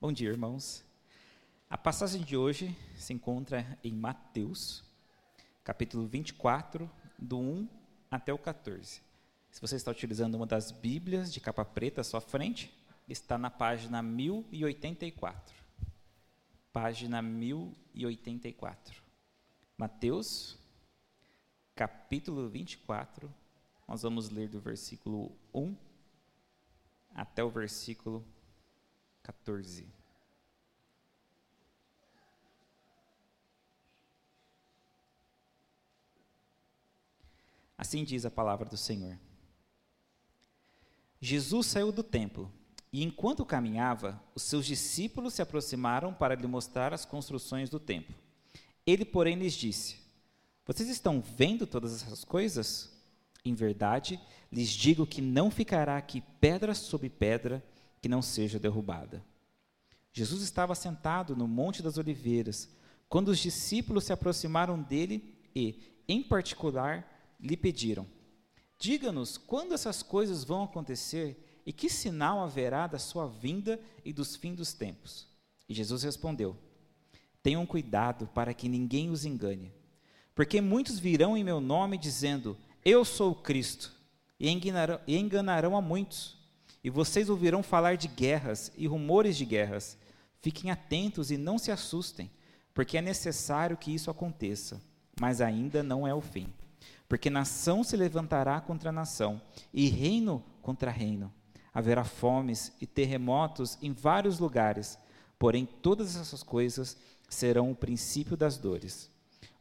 Bom dia, irmãos. A passagem de hoje se encontra em Mateus, capítulo 24, do 1 até o 14. Se você está utilizando uma das Bíblias de capa preta à sua frente, está na página 1084. Página 1084. Mateus, capítulo 24, nós vamos ler do versículo 1 até o versículo 14. Assim diz a palavra do Senhor. Jesus saiu do templo e, enquanto caminhava, os seus discípulos se aproximaram para lhe mostrar as construções do templo. Ele, porém, lhes disse: Vocês estão vendo todas essas coisas? Em verdade, lhes digo que não ficará aqui pedra sobre pedra que não seja derrubada. Jesus estava sentado no Monte das Oliveiras, quando os discípulos se aproximaram dele e, em particular, lhe pediram: Diga-nos quando essas coisas vão acontecer e que sinal haverá da sua vinda e dos fins dos tempos. E Jesus respondeu: Tenham cuidado para que ninguém os engane, porque muitos virão em meu nome dizendo: Eu sou o Cristo, e enganarão, e enganarão a muitos. E vocês ouvirão falar de guerras e rumores de guerras. Fiquem atentos e não se assustem, porque é necessário que isso aconteça, mas ainda não é o fim. Porque nação se levantará contra nação, e reino contra reino. Haverá fomes e terremotos em vários lugares, porém todas essas coisas serão o princípio das dores.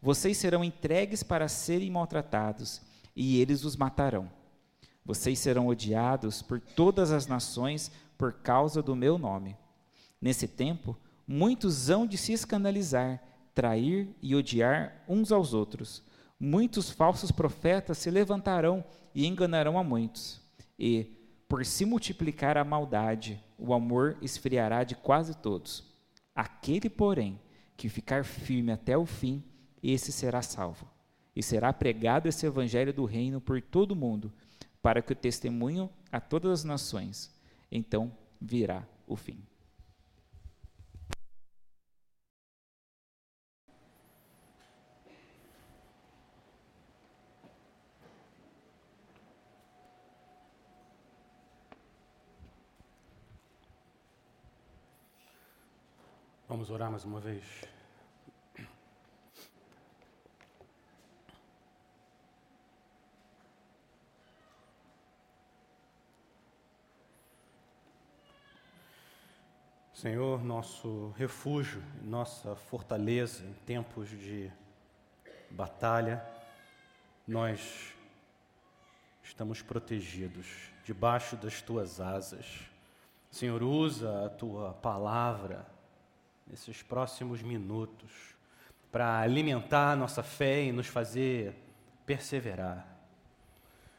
Vocês serão entregues para serem maltratados, e eles os matarão. Vocês serão odiados por todas as nações por causa do meu nome. Nesse tempo, muitos hão de se escandalizar, trair e odiar uns aos outros. Muitos falsos profetas se levantarão e enganarão a muitos. E, por se multiplicar a maldade, o amor esfriará de quase todos. Aquele, porém, que ficar firme até o fim, esse será salvo. E será pregado esse evangelho do reino por todo o mundo, para que o testemunho a todas as nações. Então virá o fim. Vamos orar mais uma vez. Senhor, nosso refúgio, nossa fortaleza em tempos de batalha, nós estamos protegidos debaixo das tuas asas. Senhor, usa a tua palavra nesses próximos minutos para alimentar nossa fé e nos fazer perseverar.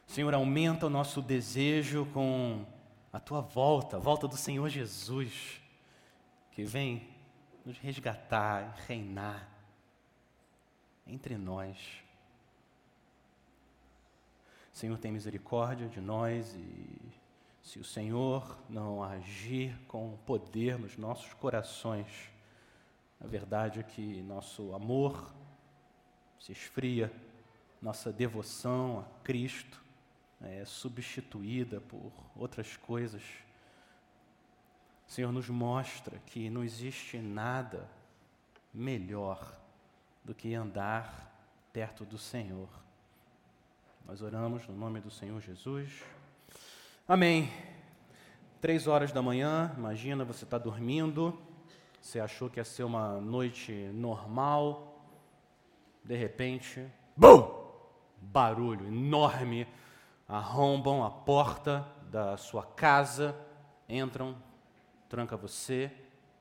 Senhor, aumenta o nosso desejo com a tua volta, a volta do Senhor Jesus, que vem nos resgatar reinar entre nós. Senhor, tem misericórdia de nós e se o Senhor não agir com poder nos nossos corações, a verdade é que nosso amor se esfria, nossa devoção a Cristo é substituída por outras coisas. O Senhor nos mostra que não existe nada melhor do que andar perto do Senhor. Nós oramos no nome do Senhor Jesus. Amém. Três horas da manhã, imagina você está dormindo você achou que ia ser uma noite normal, de repente, bum! Barulho enorme, arrombam a porta da sua casa, entram, tranca você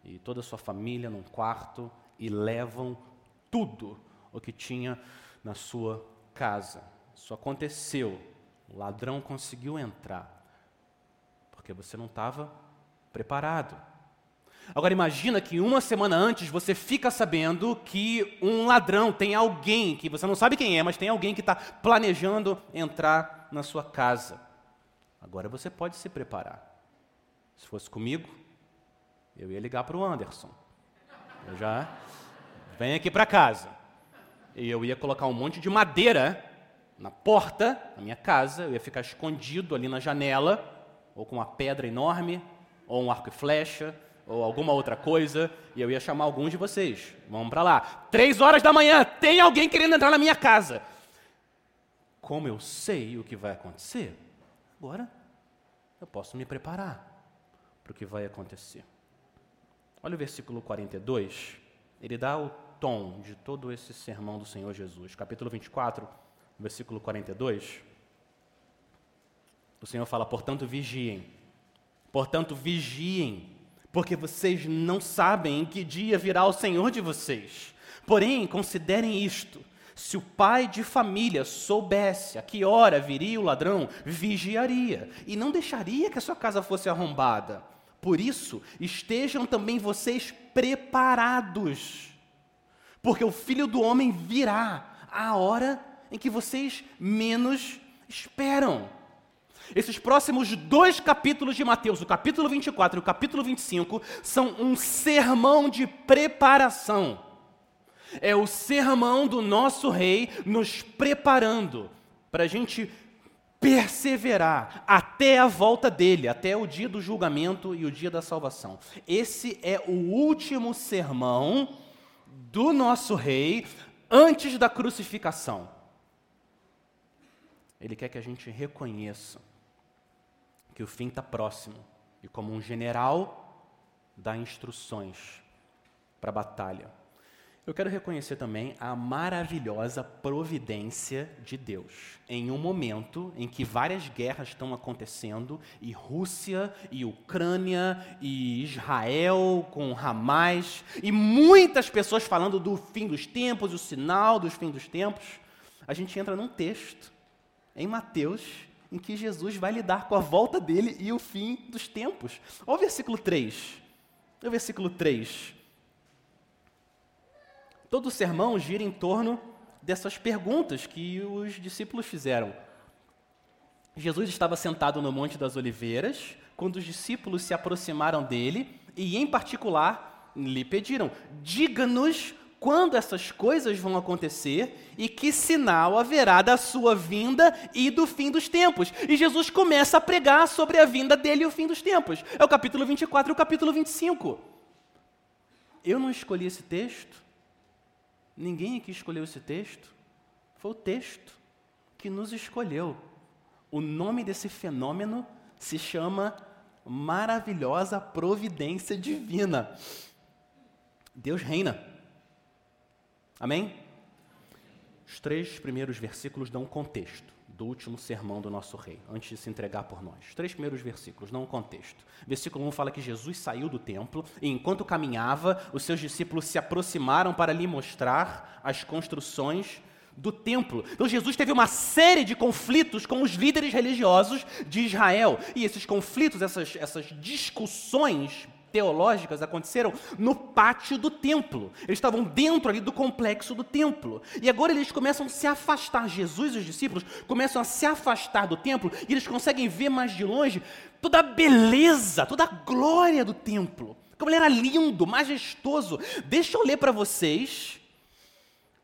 e toda a sua família num quarto e levam tudo o que tinha na sua casa. Isso aconteceu. O ladrão conseguiu entrar porque você não estava preparado. Agora imagina que uma semana antes você fica sabendo que um ladrão, tem alguém que você não sabe quem é, mas tem alguém que está planejando entrar na sua casa. Agora você pode se preparar. Se fosse comigo, Eu ia ligar para o Anderson. Eu já. Vem aqui para casa. E eu ia colocar um monte de madeira na porta da minha casa, eu ia ficar escondido ali na janela, ou com uma pedra enorme, ou um arco e flecha, ou alguma outra coisa, e eu ia chamar alguns de vocês. Vamos para lá. Três horas da manhã, tem alguém querendo entrar na minha casa. Como eu sei o que vai acontecer, agora eu posso me preparar para o que vai acontecer. Olha o versículo 42, ele dá o tom de todo esse sermão do Senhor Jesus. Capítulo 24, versículo 42. O Senhor fala: portanto, vigiem. Portanto, vigiem, porque vocês não sabem em que dia virá o Senhor de vocês. Porém, considerem isto: se o pai de família soubesse a que hora viria o ladrão, vigiaria e não deixaria que a sua casa fosse arrombada. Por isso, estejam também vocês preparados, porque o filho do homem virá à hora em que vocês menos esperam. Esses próximos dois capítulos de Mateus, o capítulo 24 e o capítulo 25, são um sermão de preparação. É o sermão do nosso rei nos preparando para a gente perseverar até a volta dele, até o dia do julgamento e o dia da salvação. Esse é o último sermão do nosso rei antes da crucificação. Ele quer que a gente reconheça que o fim está próximo e, como um general, dá instruções para a batalha. Eu quero reconhecer também a maravilhosa providência de Deus. Em um momento em que várias guerras estão acontecendo, e Rússia, e Ucrânia, e Israel com Hamas, e muitas pessoas falando do fim dos tempos, o sinal dos fins dos tempos, a gente entra num texto em Mateus, em que Jesus vai lidar com a volta dele e o fim dos tempos. Olha o versículo 3. Olha o versículo 3. Todo o sermão gira em torno dessas perguntas que os discípulos fizeram. Jesus estava sentado no Monte das Oliveiras, quando os discípulos se aproximaram dele e, em particular, lhe pediram: diga-nos quando essas coisas vão acontecer e que sinal haverá da sua vinda e do fim dos tempos. E Jesus começa a pregar sobre a vinda dele e o fim dos tempos. É o capítulo 24 e o capítulo 25. Eu não escolhi esse texto, ninguém aqui escolheu esse texto, foi o texto que nos escolheu. O nome desse fenômeno se chama maravilhosa providência divina. Deus reina. Amém? Os três primeiros versículos dão contexto do último sermão do nosso rei, antes de se entregar por nós. Três primeiros versículos dão um contexto. Versículo 1 fala que Jesus saiu do templo e, enquanto caminhava, os seus discípulos se aproximaram para lhe mostrar as construções do templo. Então Jesus teve uma série de conflitos com os líderes religiosos de Israel. E esses conflitos, essas, essas discussões teológicas aconteceram no pátio do templo. Eles estavam dentro ali do complexo do templo. E agora eles começam a se afastar. Jesus e os discípulos começam a se afastar do templo e eles conseguem ver mais de longe toda a beleza, toda a glória do templo. Como ele era lindo, majestoso. Deixa eu ler para vocês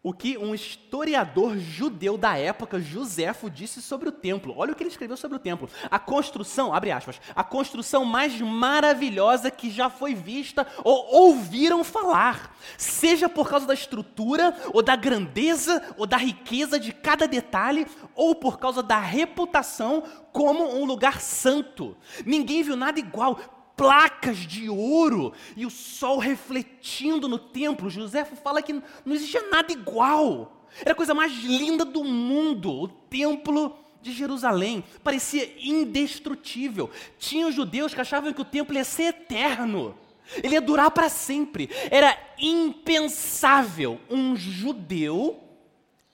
o que um historiador judeu da época, Joséfo, disse sobre o templo. Olha o que ele escreveu sobre o templo. A construção, abre aspas, a construção mais maravilhosa que já foi vista ou ouviram falar, seja por causa da estrutura, ou da grandeza, ou da riqueza de cada detalhe, ou por causa da reputação como um lugar santo. Ninguém viu nada igual placas de ouro e o sol refletindo no templo. José fala que não existia nada igual. Era a coisa mais linda do mundo. O templo de Jerusalém parecia indestrutível. Tinha os judeus que achavam que o templo ia ser eterno. Ele ia durar para sempre. Era impensável um judeu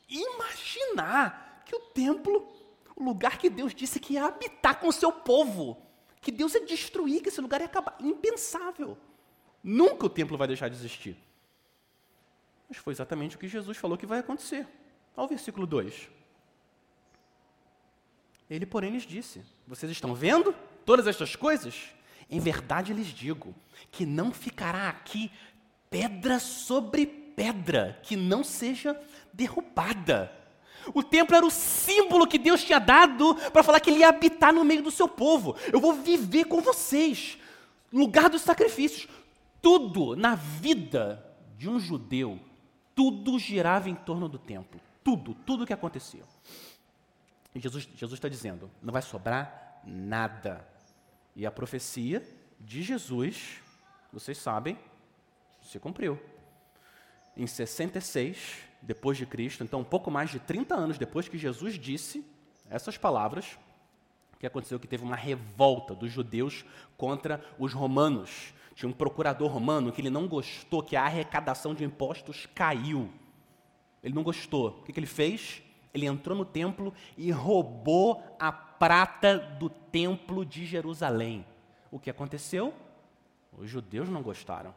imaginar que o templo, o lugar que Deus disse que ia habitar com o seu povo, que Deus ia destruir, que esse lugar ia acabar. Impensável. Nunca o templo vai deixar de existir. Mas foi exatamente o que Jesus falou que vai acontecer. Olha o versículo 2. Ele, porém, lhes disse: Vocês estão vendo todas estas coisas? Em verdade lhes digo que não ficará aqui pedra sobre pedra que não seja derrubada. O templo era o símbolo que Deus tinha dado para falar que ele ia habitar no meio do seu povo. Eu vou viver com vocês. Lugar dos sacrifícios. Tudo na vida de um judeu, tudo girava em torno do templo. Tudo, tudo que acontecia. E Jesus está dizendo: não vai sobrar nada. E a profecia de Jesus, vocês sabem, se cumpriu. Em 66, depois de Cristo, então um pouco mais de 30 anos depois que Jesus disse essas palavras, que aconteceu que teve uma revolta dos judeus contra os romanos. Tinha um procurador romano que ele não gostou que a arrecadação de impostos caiu. Ele não gostou. O que, que ele fez? Ele entrou no templo e roubou a prata do templo de Jerusalém. O que aconteceu? Os judeus não gostaram.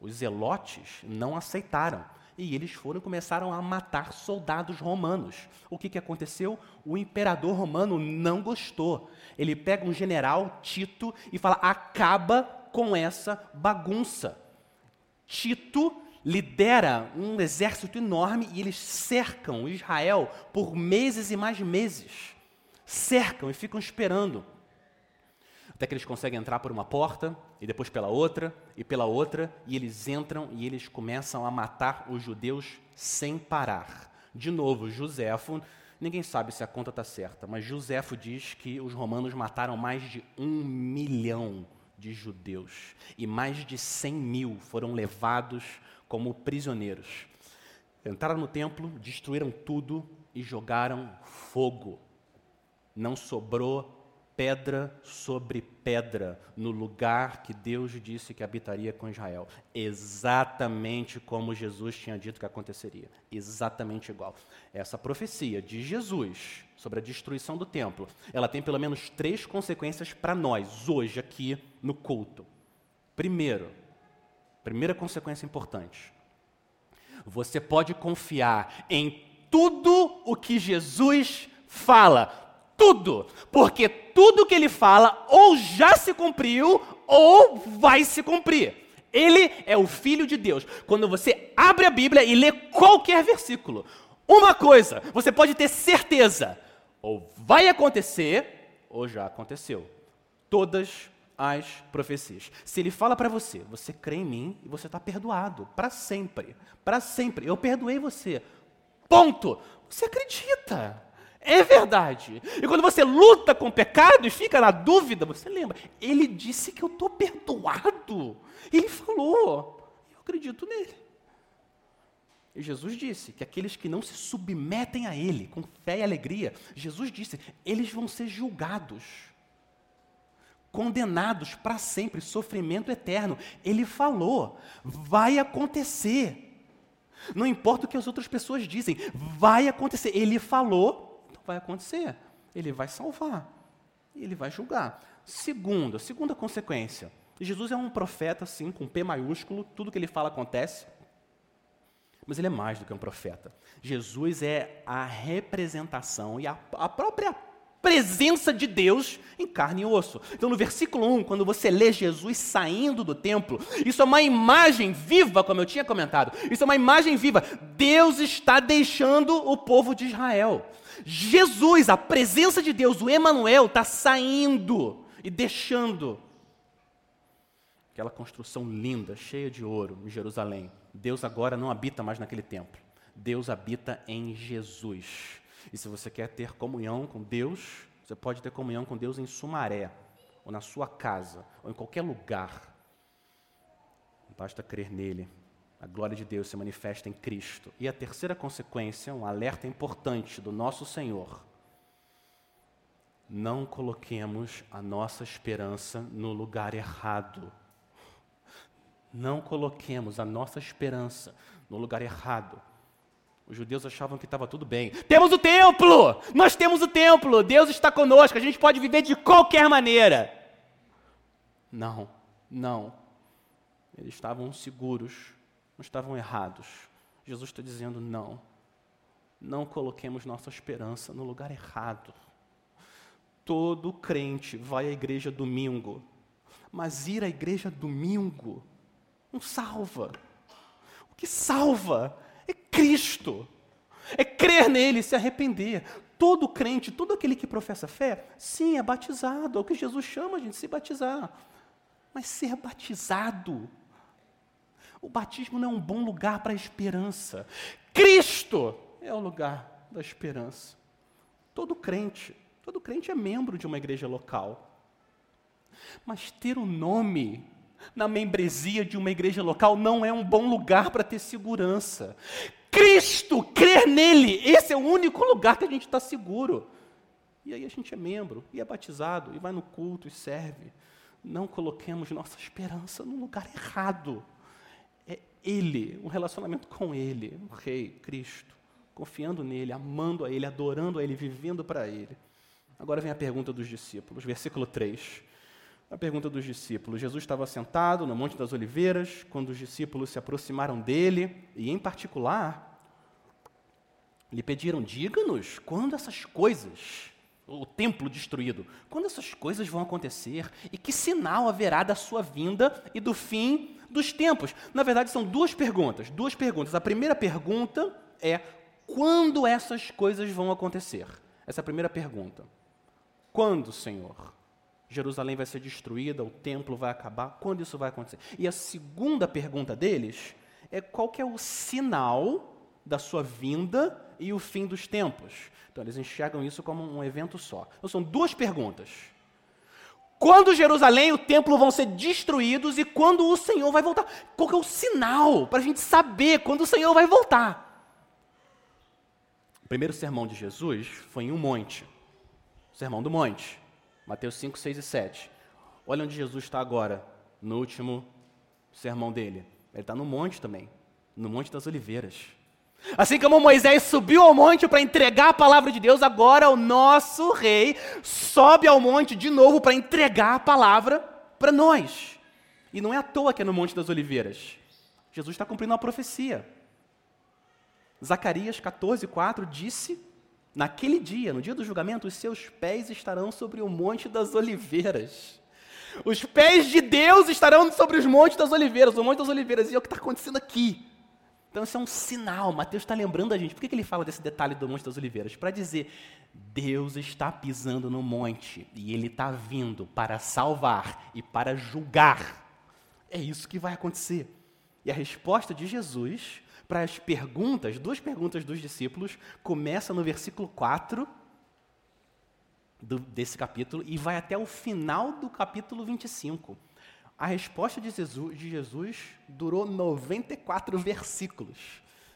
Os zelotes não aceitaram. E eles foram começaram a matar soldados romanos. O que, que aconteceu? O imperador romano não gostou. Ele pega um general, Tito, e fala: acaba com essa bagunça. Tito lidera um exército enorme e eles cercam Israel por meses e mais meses. Cercam e ficam esperando. Até que eles conseguem entrar por uma porta, e depois pela outra, e pela outra, e eles entram e eles começam a matar os judeus sem parar. De novo, Joséfo, ninguém sabe se a conta está certa, mas Joséfo diz que os romanos mataram mais de um milhão de judeus, e mais de cem mil foram levados como prisioneiros. Entraram no templo, destruíram tudo e jogaram fogo. Não sobrou pedra sobre pedra no lugar que Deus disse que habitaria com Israel. Exatamente como Jesus tinha dito que aconteceria. Exatamente igual. Essa profecia de Jesus sobre a destruição do templo, ela tem pelo menos três consequências para nós, hoje, aqui no culto. Primeiro, Primeira consequência importante. Você pode confiar em tudo o que Jesus fala. Tudo. Porque tudo que ele fala ou já se cumpriu ou vai se cumprir. Ele é o Filho de Deus. Quando você abre a Bíblia e lê qualquer versículo, uma coisa você pode ter certeza: ou vai acontecer, ou já aconteceu. Todas as profecias. Se ele fala para você, você crê em mim e você está perdoado para sempre. Para sempre. Eu perdoei você. Ponto. Você acredita. É verdade. E quando você luta com o pecado e fica na dúvida, você lembra. Ele disse que eu estou perdoado. Ele falou. Eu acredito nele. E Jesus disse que aqueles que não se submetem a Ele com fé e alegria, Jesus disse, eles vão ser julgados condenados para sempre, sofrimento eterno. Ele falou, vai acontecer. Não importa o que as outras pessoas dizem, vai acontecer. Ele falou, vai acontecer. Ele vai salvar. Ele vai julgar. Segunda, segunda consequência. Jesus é um profeta, sim, com P maiúsculo, tudo que ele fala acontece. Mas ele é mais do que um profeta. Jesus é a representação e a, a própria presença de Deus em carne e osso. Então, no versículo 1, quando você lê Jesus saindo do templo, isso é uma imagem viva, como eu tinha comentado. Isso é uma imagem viva. Deus está deixando o povo de Israel. Jesus, a presença de Deus, o Emanuel, está saindo e deixando aquela construção linda, cheia de ouro em Jerusalém. Deus agora não habita mais naquele templo. Deus habita em Jesus. E se você quer ter comunhão com Deus, você pode ter comunhão com Deus em Sumaré, ou na sua casa, ou em qualquer lugar. Basta crer nele. A glória de Deus se manifesta em Cristo. E a terceira consequência, um alerta importante do nosso Senhor. Não coloquemos a nossa esperança no lugar errado. Não coloquemos a nossa esperança no lugar errado. Os judeus achavam que estava tudo bem. Temos o templo! Nós temos o templo! Deus está conosco, a gente pode viver de qualquer maneira. Não, não. Eles estavam seguros, não estavam errados. Jesus está dizendo: não. Não coloquemos nossa esperança no lugar errado. Todo crente vai à igreja domingo, Mas ir à igreja domingo não salva. O que salva é Cristo. É crer nele, se arrepender. Todo crente, todo aquele que professa fé, sim, é batizado. É o que Jesus chama a gente de se batizar. Mas ser batizado, o batismo não é um bom lugar para a esperança. Cristo é o lugar da esperança. Todo crente, todo crente é membro de uma igreja local. Mas ter o um nome na membresia de uma igreja local não é um bom lugar para ter segurança. Cristo, crer nele, esse é o único lugar que a gente está seguro. E aí a gente é membro, e é batizado, e vai no culto e serve. Não coloquemos nossa esperança no lugar errado. Ele, um relacionamento com Ele, o Rei, Cristo, confiando nele, amando a Ele, adorando a Ele, vivendo para Ele. Agora vem a pergunta dos discípulos, versículo 3. A pergunta dos discípulos. Jesus estava sentado no Monte das Oliveiras, quando os discípulos se aproximaram dele, e em particular, lhe pediram: diga-nos quando essas coisas, o templo destruído, quando essas coisas vão acontecer e que sinal haverá da sua vinda e do fim dos tempos. Na verdade, são duas perguntas. Duas perguntas. A primeira pergunta é: quando essas coisas vão acontecer? Essa é a primeira pergunta. Quando, Senhor? Jerusalém vai ser destruída, o templo vai acabar. Quando isso vai acontecer? E a segunda pergunta deles é qual é o sinal da sua vinda e o fim dos tempos. Então eles enxergam isso como um evento só. Então são duas perguntas. Quando Jerusalém e o templo vão ser destruídos e quando o Senhor vai voltar? Qual é o sinal para a gente saber quando o Senhor vai voltar? O primeiro sermão de Jesus foi em um monte. O sermão do monte. Mateus 5, 6 e 7. Olha onde Jesus está agora, no último sermão dele. Ele está no monte também, no Monte das Oliveiras. Assim como Moisés subiu ao monte para entregar a palavra de Deus, agora o nosso rei sobe ao monte de novo para entregar a palavra para nós. E não é à toa que é no Monte das Oliveiras. Jesus está cumprindo uma profecia. Zacarias 14, 4 disse Naquele dia, no dia do julgamento, os seus pés estarão sobre o Monte das Oliveiras. Os pés de Deus estarão sobre os Montes das Oliveiras, o Monte das Oliveiras. E é o que está acontecendo aqui. Então, isso é um sinal. Mateus está lembrando a gente. Por que, que ele fala desse detalhe do Monte das Oliveiras? Para dizer: Deus está pisando no monte e ele está vindo para salvar e para julgar. É isso que vai acontecer. E a resposta de Jesus para as perguntas, duas perguntas dos discípulos, começa no versículo 4 do, desse capítulo e vai até o final do capítulo 25. A resposta de Jesus, de Jesus durou 94 versículos.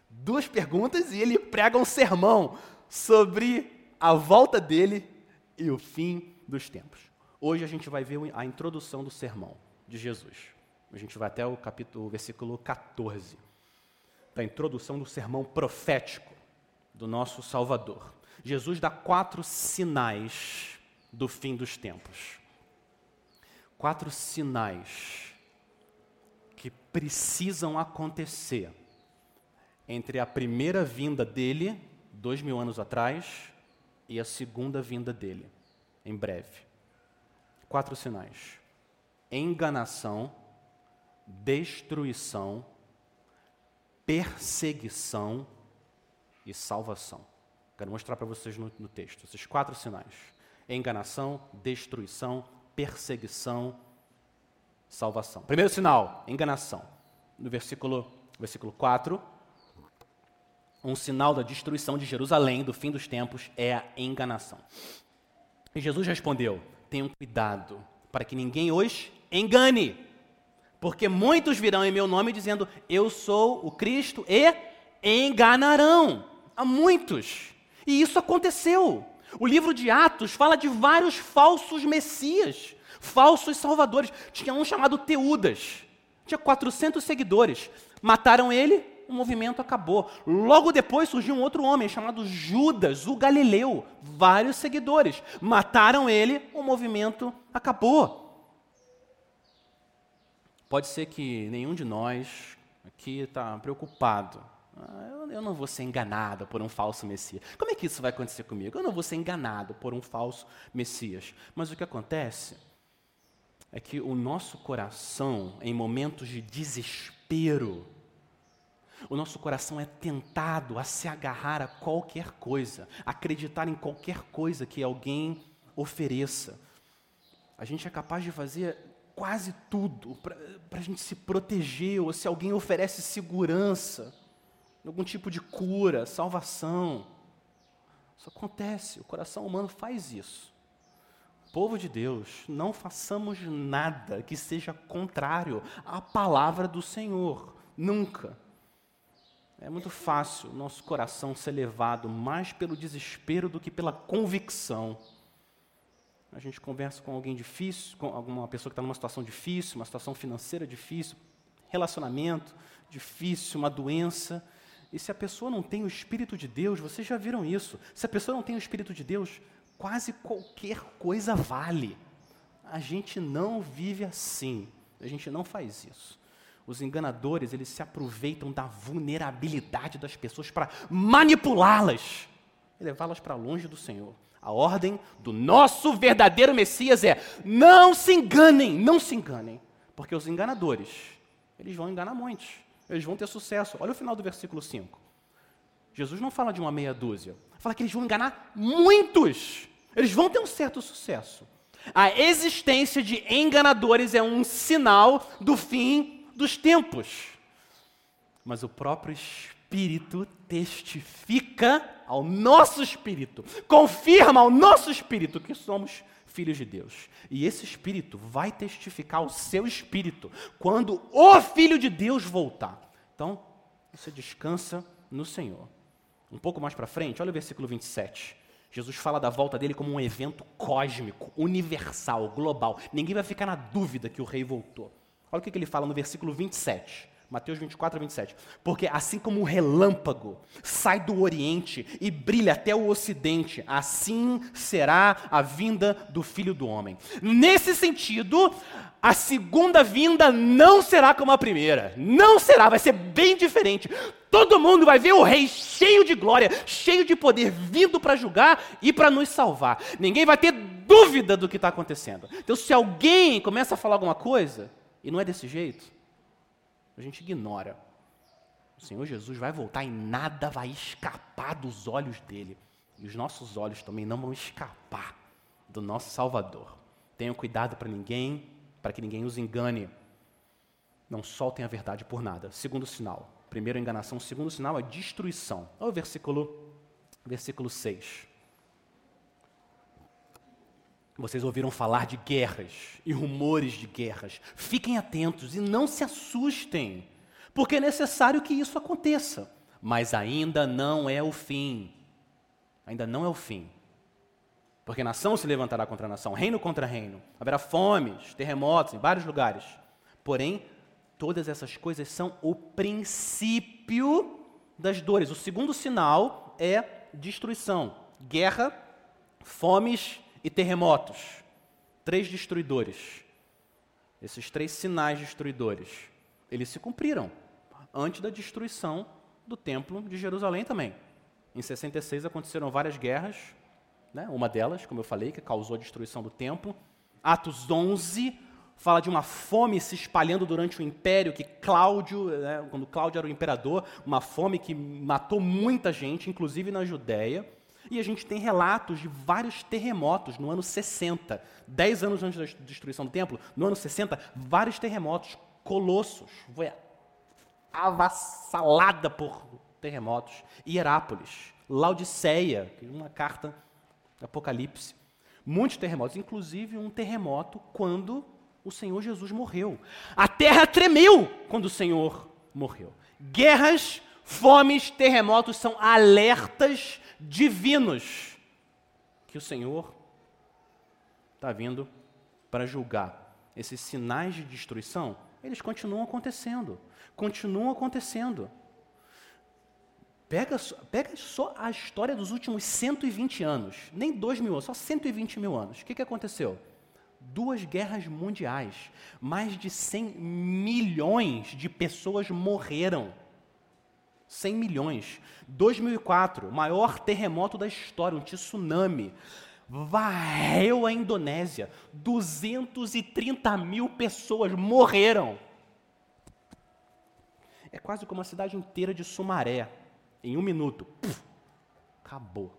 Duas perguntas e ele prega um sermão sobre a volta dele e o fim dos tempos. Hoje a gente vai ver a introdução do sermão de Jesus. A gente vai até o capítulo, o versículo 14 da introdução do sermão profético do nosso Salvador. Jesus dá quatro sinais do fim dos tempos. Quatro sinais que precisam acontecer entre a primeira vinda dele, dois mil anos atrás, e a segunda vinda dele, em breve. Quatro sinais: enganação, destruição perseguição e salvação. Quero mostrar para vocês no, no, texto esses quatro sinais: enganação, destruição, perseguição, salvação. Primeiro sinal, enganação. No versículo, versículo 4, um sinal da destruição de Jerusalém, do fim dos tempos, é a enganação. E Jesus respondeu: Tenham cuidado para que ninguém os engane. Porque muitos virão em meu nome dizendo: Eu sou o Cristo, e enganarão a muitos. E isso aconteceu. O livro de Atos fala de vários falsos messias, falsos salvadores. Tinha um chamado Teudas, tinha 400 seguidores. Mataram ele, o movimento acabou. Logo depois surgiu um outro homem chamado Judas, o Galileu, vários seguidores. Mataram ele, o movimento acabou. Pode ser que nenhum de nós aqui está preocupado. Ah, eu não vou ser enganado por um falso Messias. Como é que isso vai acontecer comigo? Eu não vou ser enganado por um falso Messias. Mas o que acontece é que o nosso coração, em momentos de desespero, o nosso coração é tentado a se agarrar a qualquer coisa, acreditar em qualquer coisa que alguém ofereça. A gente é capaz de fazer quase tudo para a gente se proteger, ou se alguém oferece segurança, algum tipo de cura, salvação. Isso acontece, o coração humano faz isso. Povo de Deus, não façamos nada que seja contrário à palavra do Senhor, nunca. É muito fácil nosso coração ser levado mais pelo desespero do que pela convicção. A gente conversa com alguém difícil, com alguma pessoa que está numa situação difícil, uma situação financeira difícil, relacionamento difícil, uma doença. E se a pessoa não tem o Espírito de Deus, vocês já viram isso. Se a pessoa não tem o Espírito de Deus, quase qualquer coisa vale. A gente não vive assim. A gente não faz isso. Os enganadores, eles se aproveitam da vulnerabilidade das pessoas para manipulá-las e levá-las para longe do Senhor. A ordem do nosso verdadeiro Messias é: não se enganem, não se enganem, porque os enganadores, eles vão enganar muitos, eles vão ter sucesso. Olha o final do versículo 5. Jesus não fala de uma meia dúzia, fala que eles vão enganar muitos, eles vão ter um certo sucesso. A existência de enganadores é um sinal do fim dos tempos. Mas o próprio Espírito testifica ao nosso espírito, confirma ao nosso espírito que somos filhos de Deus. E esse espírito vai testificar ao seu espírito quando o Filho de Deus voltar. Então, você descansa no Senhor. Um pouco mais para frente, olha o versículo 27. Jesus fala da volta dele como um evento cósmico, universal, global. Ninguém vai ficar na dúvida que o rei voltou. Olha o que ele fala no versículo 27. Mateus 24 27. Porque assim como um relâmpago sai do Oriente e brilha até o Ocidente, assim será a vinda do Filho do Homem. Nesse sentido, a segunda vinda não será como a primeira. Não será, vai ser bem diferente. Todo mundo vai ver o Rei cheio de glória, cheio de poder, vindo para julgar e para nos salvar. Ninguém vai ter dúvida do que está acontecendo. Então, se alguém começa a falar alguma coisa, e não é desse jeito. A gente ignora. O Senhor Jesus vai voltar e nada vai escapar dos olhos dele. E os nossos olhos também não vão escapar do nosso Salvador. Tenham cuidado para ninguém, para que ninguém os engane. Não soltem a verdade por nada. Segundo sinal. Primeiro, enganação. Segundo sinal é destruição. Olha o versículo, versículo 6. Vocês ouviram falar de guerras e rumores de guerras. Fiquem atentos e não se assustem, porque é necessário que isso aconteça. Mas ainda não é o fim. Ainda não é o fim. Porque nação se levantará contra nação, reino contra reino. Haverá fomes, terremotos em vários lugares. Porém, todas essas coisas são o princípio das dores. O segundo sinal é destruição, guerra, fomes e terremotos. Três destruidores. Esses três sinais destruidores, eles se cumpriram antes da destruição do templo de Jerusalém também. Em 66 aconteceram várias guerras, né? uma delas, como eu falei, que causou a destruição do templo. Atos 11 fala de uma fome se espalhando durante o império, que Cláudio, né, quando Cláudio era o imperador, uma fome que matou muita gente, inclusive na Judéia. E a gente tem relatos de vários terremotos no ano 60, dez anos antes da destruição do templo, no ano 60, vários terremotos, colossos, foi avassalada por terremotos. Hierápolis, Laodiceia, é uma carta Apocalipse, muitos terremotos, inclusive um terremoto quando o Senhor Jesus morreu. A terra tremeu quando o Senhor morreu. Guerras, fomes, terremotos são alertas divinos que o Senhor está vindo para julgar. Esses sinais de destruição, eles continuam acontecendo. Continuam acontecendo. Pega, pega só a história dos últimos 120 anos, nem 2 mil anos, só 120 mil anos. O que, que aconteceu? Duas guerras mundiais, mais de 100 milhões de pessoas morreram. 100 milhões. 2004, maior terremoto da história, um tsunami. varreu a Indonésia. 230 mil pessoas morreram. É quase como a cidade inteira de Sumaré. Em um minuto, puf, acabou.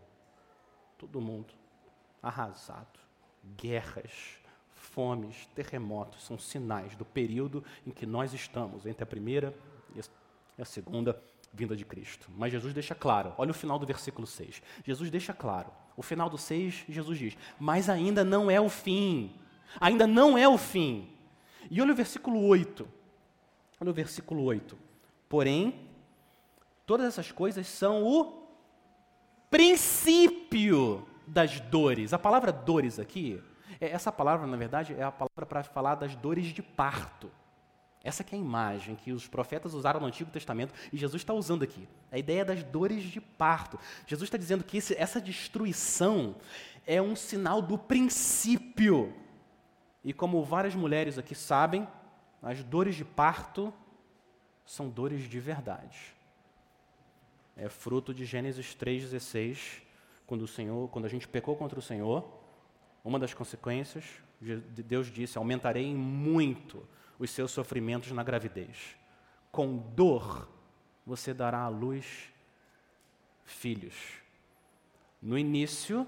Todo mundo arrasado. Guerras, fomes, terremotos são sinais do período em que nós estamos, entre a primeira e a segunda vinda de Cristo. Mas Jesus deixa claro, olha o final do versículo 6. Jesus deixa claro, o final do 6, Jesus diz: Mas ainda não é o fim. Ainda não é o fim. E olha o versículo 8. Olha o versículo 8. Porém, todas essas coisas são o princípio das dores. A palavra dores aqui, é, essa palavra, na verdade, é a palavra para falar das dores de parto. Essa é a imagem que os profetas usaram no Antigo Testamento e Jesus está usando aqui. A ideia das dores de parto. Jesus está dizendo que esse, essa destruição é um sinal do princípio. E como várias mulheres aqui sabem, as dores de parto são dores de verdade. É fruto de Gênesis 3,16, quando o Senhor, quando a gente pecou contra o Senhor, uma das consequências, Deus disse: aumentarei muito os seus sofrimentos na gravidez. Com dor você dará à luz filhos. No início,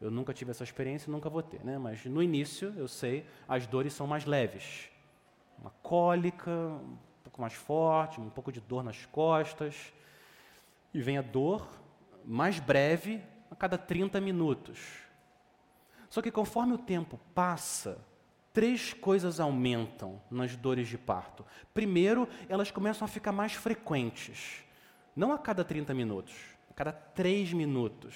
eu nunca tive essa experiência, nunca vou ter, né? Mas no início, eu sei, as dores são mais leves. Uma cólica, um pouco mais forte, um pouco de dor nas costas. E vem a dor mais breve a cada 30 minutos. Só que conforme o tempo passa, três coisas aumentam nas dores de parto. Primeiro, elas começam a ficar mais frequentes. Não a cada 30 minutos, a cada 3 minutos.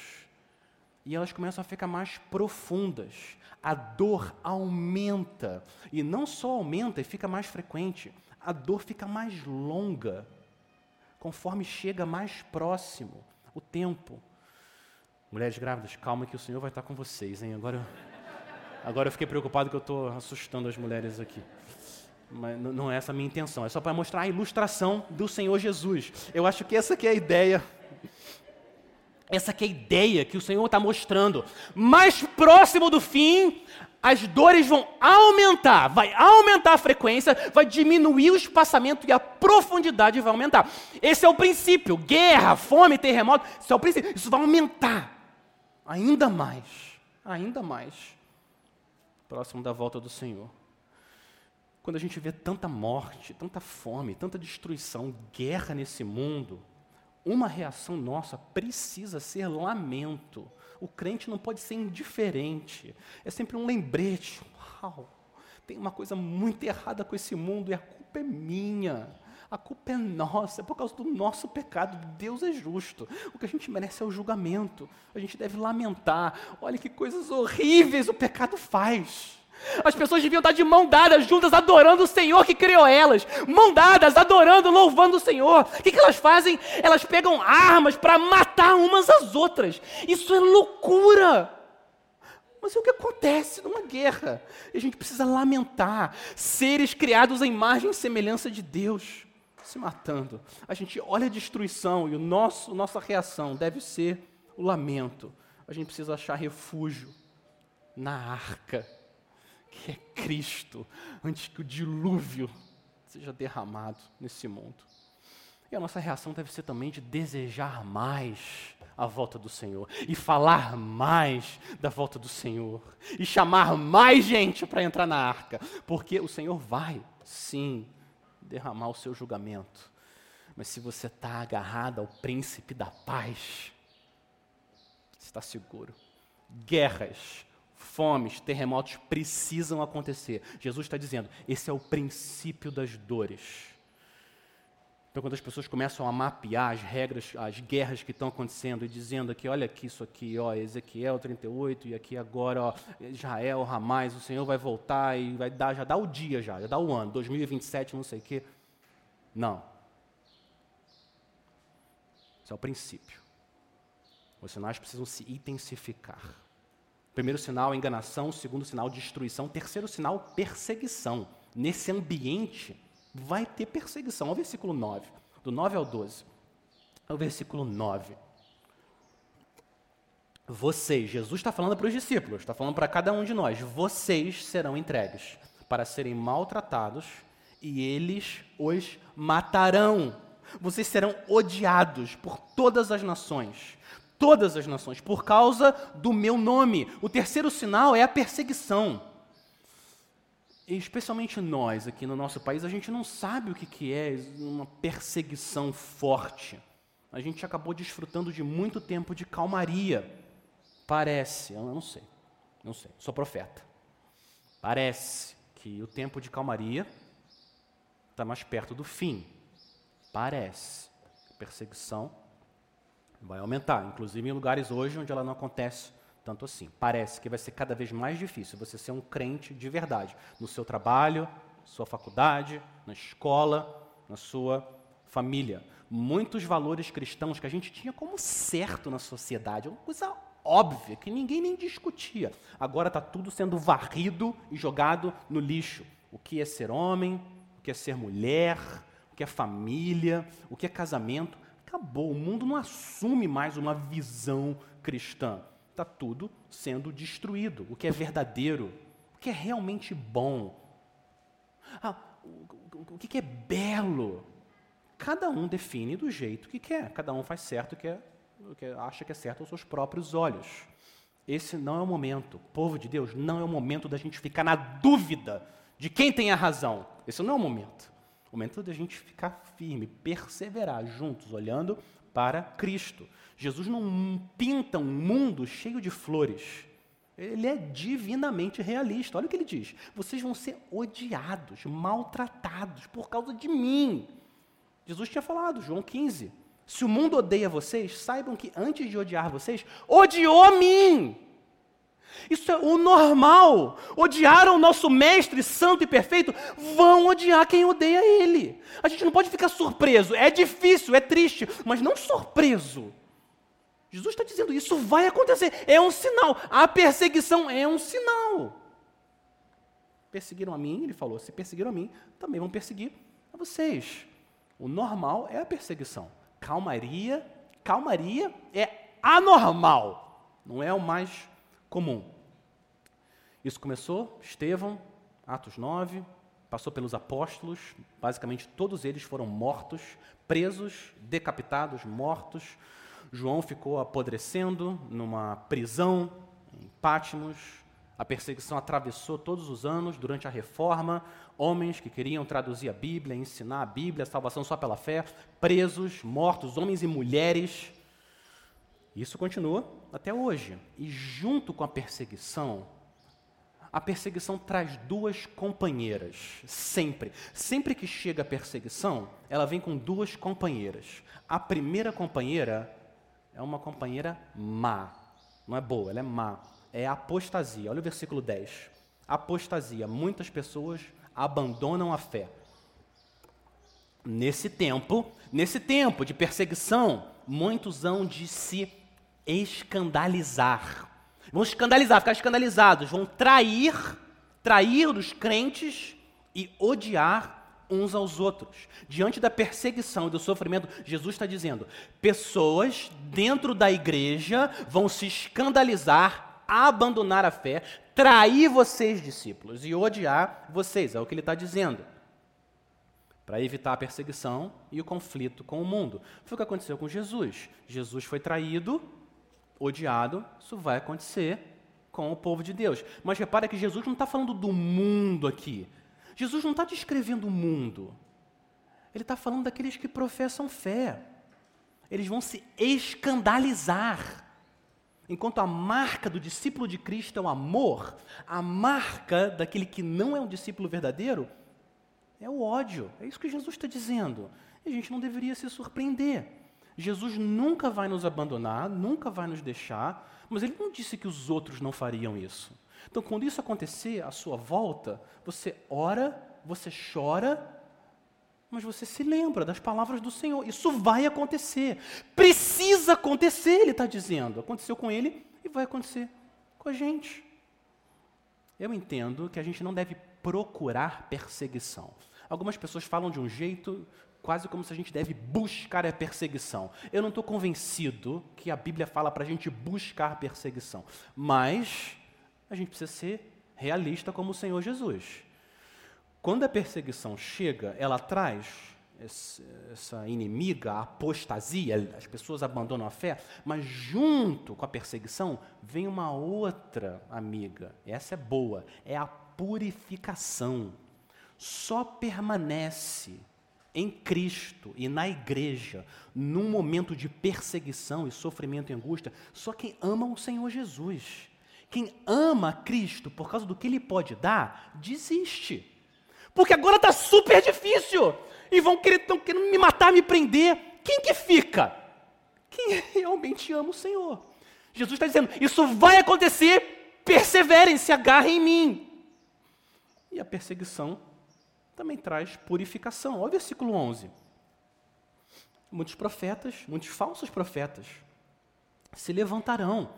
E elas começam a ficar mais profundas. A dor aumenta. E não só aumenta e fica mais frequente, a dor fica mais longa, conforme chega mais próximo o tempo. Mulheres grávidas, calma que o Senhor vai estar com vocês, hein? Agora Agora eu fiquei preocupado que eu estou assustando as mulheres aqui. Mas não é essa a minha intenção, é só para mostrar a ilustração do Senhor Jesus. Eu acho que essa que é a ideia. Essa que é a ideia que o Senhor está mostrando. Mais próximo do fim, as dores vão aumentar, vai aumentar a frequência, vai diminuir o espaçamento e a profundidade vai aumentar. Esse é o princípio. Guerra, fome, terremoto, isso é o princípio. Isso vai aumentar ainda mais, ainda mais próximo da volta do Senhor. Quando a gente vê tanta morte, tanta fome, tanta destruição, guerra nesse mundo, uma reação nossa precisa ser lamento. O crente não pode ser indiferente. É sempre um lembrete. Uau, tem uma coisa muito errada com esse mundo e a culpa é minha. A culpa é nossa, é por causa do nosso pecado. Deus é justo. O que a gente merece é o julgamento. A gente deve lamentar. Olha que coisas horríveis o pecado faz. As pessoas deviam estar de mão dadas, juntas, adorando o Senhor que criou elas. Mão dadas, adorando, louvando o Senhor. O que, que elas fazem? Elas pegam armas para matar umas às outras. Isso é loucura. Mas é o que acontece numa guerra. E a gente precisa lamentar. Seres criados à imagem e semelhança de Deus se matando. A gente olha a destruição e o nosso, nossa reação deve ser o lamento. A gente precisa achar refúgio na arca, que é Cristo, antes que o dilúvio seja derramado nesse mundo. E a nossa reação deve ser também de desejar mais a volta do Senhor, e falar mais da volta do Senhor, e chamar mais gente para entrar na arca, porque o Senhor vai, sim, derramar o seu julgamento. Mas se você está agarrado ao príncipe da paz, está seguro. Guerras, fomes, terremotos precisam acontecer. Jesus está dizendo: esse é o princípio das dores. Então, quando as pessoas começam a mapear as regras, as guerras que estão acontecendo e dizendo aqui, olha aqui isso aqui, ó, Ezequiel 38 e aqui agora, ó, Israel, Ramais, o Senhor vai voltar e vai dar, já dá o dia já, já dá o ano, 2027, não sei o quê. Não. Isso é o princípio. Os sinais precisam se intensificar. Primeiro sinal, enganação. Segundo sinal, destruição. Terceiro sinal, perseguição. Nesse ambiente vai ter perseguição. Olha o versículo 9, do 9 ao 12. É o versículo 9. vocês, Jesus está falando para os discípulos, está falando para cada um de nós, vocês serão entregues para serem maltratados e eles os matarão. Vocês serão odiados por todas as nações. Todas as nações, por causa do meu nome. O terceiro sinal é a perseguição. Especialmente nós aqui no nosso país, a gente não sabe o que, que é uma perseguição forte. A gente acabou desfrutando de muito tempo de calmaria. Parece, eu não sei, não sei, sou profeta. Parece que o tempo de calmaria está mais perto do fim. Parece. A perseguição vai aumentar, inclusive em lugares hoje onde ela não acontece tanto assim. Parece que vai ser cada vez mais difícil você ser um crente de verdade no seu trabalho, sua faculdade, na escola, na sua família. Muitos valores cristãos que a gente tinha como certo na sociedade, uma coisa óbvia que ninguém nem discutia. Agora está tudo sendo varrido e jogado no lixo. O que é ser homem, o que é ser mulher, o que é família, o que é casamento. Acabou. O mundo não assume mais uma visão cristã. Está tudo sendo destruído. O que é verdadeiro, o que é realmente bom, ah, o, que é belo. Cada um define do jeito que quer. Cada um faz certo o que, é, o que acha que é certo aos seus próprios olhos. Esse não é o momento, povo de Deus, não é o momento da gente ficar na dúvida de quem tem a razão. Esse não é o momento. O momento da gente ficar firme, perseverar juntos, olhando para Cristo. Jesus não pinta um mundo cheio de flores. Ele é divinamente realista. Olha o que ele diz: vocês vão ser odiados, maltratados por causa de mim. Jesus tinha falado, João 15. Se o mundo odeia vocês, saibam que antes de odiar vocês, odiou a mim. Isso é o normal. Odiaram o nosso mestre santo e perfeito, vão odiar quem odeia ele. A gente não pode ficar surpreso. É difícil, é triste, mas não surpreso. Jesus está dizendo isso vai acontecer. É um sinal. A perseguição é um sinal. Perseguiram a mim, ele falou. Se perseguiram a mim, também vão perseguir a vocês. O normal é a perseguição. Calmaria, calmaria é anormal. Não é o mais comum. Isso começou, Estevão, Atos 9, passou pelos apóstolos, basicamente todos eles foram mortos, presos, decapitados, mortos. João ficou apodrecendo numa prisão em Pátimos. A perseguição atravessou todos os anos durante a reforma. Homens que queriam traduzir a Bíblia, ensinar a Bíblia, a salvação só pela fé, presos, mortos, homens e mulheres. Isso continua até hoje. E junto com a perseguição, a perseguição traz duas companheiras, sempre. Sempre que chega a perseguição, ela vem com duas companheiras. A primeira companheira é uma companheira má. Não é boa, ela é má. É apostasia. Olha o versículo 10. Apostasia. Muitas pessoas abandonam a fé. Nesse tempo, nesse tempo de perseguição, muitos hão de se escandalizar. Vão escandalizar, ficar escandalizados, vão trair, trair os crentes e odiar uns aos outros. Diante da perseguição e do sofrimento, Jesus está dizendo: pessoas dentro da igreja vão se escandalizar, abandonar a fé, trair vocês, discípulos, e odiar vocês. É o que ele está dizendo. Para evitar a perseguição e o conflito com o mundo. Foi o que aconteceu com Jesus. Jesus foi traído, odiado, isso vai acontecer com o povo de Deus. Mas repara que Jesus não está falando do mundo aqui. Jesus não está descrevendo o mundo. Ele está falando daqueles que professam fé. Eles vão se escandalizar. Enquanto a marca do discípulo de Cristo é o amor, a marca daquele que não é um discípulo verdadeiro é o ódio. É isso que Jesus está dizendo. E a gente não deveria se surpreender. Jesus nunca vai nos abandonar, nunca vai nos deixar, mas ele não disse que os outros não fariam isso. Então, quando isso acontecer à sua volta, você ora, você chora, mas você se lembra das palavras do Senhor. Isso vai acontecer. Precisa acontecer, ele está dizendo. Aconteceu com ele e vai acontecer com a gente. Eu entendo que a gente não deve procurar perseguição. Algumas pessoas falam de um jeito quase como se a gente deve buscar a perseguição. Eu não estou convencido que a Bíblia fala para a gente buscar perseguição, mas a gente precisa ser realista como o Senhor Jesus. Quando a perseguição chega, ela traz essa inimiga, a apostasia, as pessoas abandonam a fé, mas junto com a perseguição vem uma outra amiga. Essa é boa, é a purificação. Só permanece em Cristo e na igreja, num momento de perseguição e sofrimento e angústia, só quem ama o Senhor Jesus. Quem ama Cristo por causa do que Ele pode dar, desiste. Porque agora está super difícil. E vão querer, estão querendo me matar, me prender. Quem que fica? Quem realmente ama o Senhor. Jesus está dizendo: Isso vai acontecer, perseverem, se agarrem em mim. E a perseguição também traz purificação. Olha o versículo 11. Muitos profetas, muitos falsos profetas, se levantarão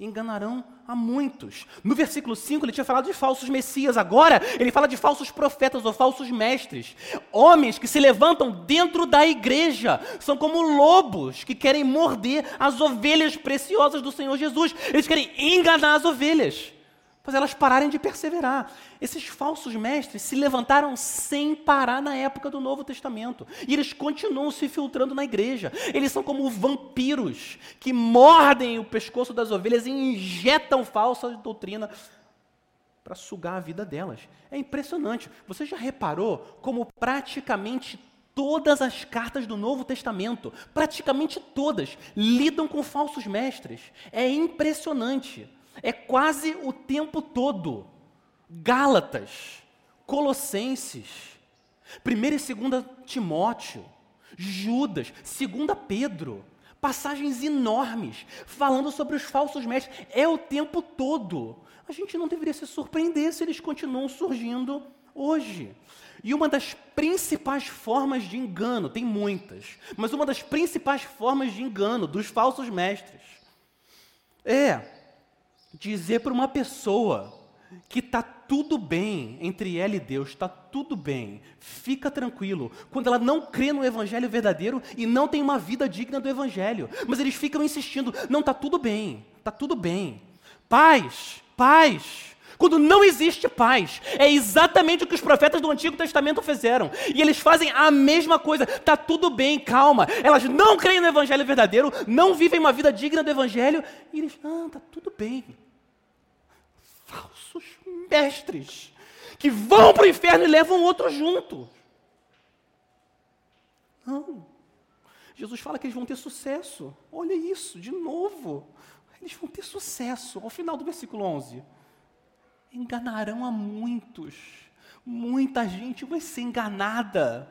enganarão a muitos. No versículo 5 ele tinha falado de falsos messias, agora ele fala de falsos profetas ou falsos mestres. Homens que se levantam dentro da igreja, são como lobos que querem morder as ovelhas preciosas do Senhor Jesus. Eles querem enganar as ovelhas pois elas pararem de perseverar. Esses falsos mestres se levantaram sem parar na época do Novo Testamento. E eles continuam se filtrando na igreja. Eles são como vampiros que mordem o pescoço das ovelhas e injetam falsa doutrina para sugar a vida delas. É impressionante. Você já reparou como praticamente todas as cartas do Novo Testamento, praticamente todas, lidam com falsos mestres? É impressionante. É quase o tempo todo. Gálatas, Colossenses, 1 e 2 Timóteo, Judas, 2 Pedro, passagens enormes falando sobre os falsos mestres. É o tempo todo. A gente não deveria se surpreender se eles continuam surgindo hoje. E uma das principais formas de engano, tem muitas, mas uma das principais formas de engano dos falsos mestres é dizer para uma pessoa que está tudo bem entre ela e Deus, está tudo bem, fica tranquilo, quando ela não crê no Evangelho verdadeiro e não tem uma vida digna do Evangelho, mas eles ficam insistindo: não, está tudo bem, está tudo bem. Paz, paz. Quando não existe paz, é exatamente o que os profetas do Antigo Testamento fizeram. E eles fazem a mesma coisa. Está tudo bem, calma. Elas não creem no Evangelho verdadeiro, não vivem uma vida digna do Evangelho. E eles, não, está tudo bem falsos mestres que vão para o inferno e levam outros junto. Não. Jesus fala que eles vão ter sucesso. Olha isso, de novo. Eles vão ter sucesso. Ao final do versículo 11. Enganarão a muitos. Muita gente vai ser enganada.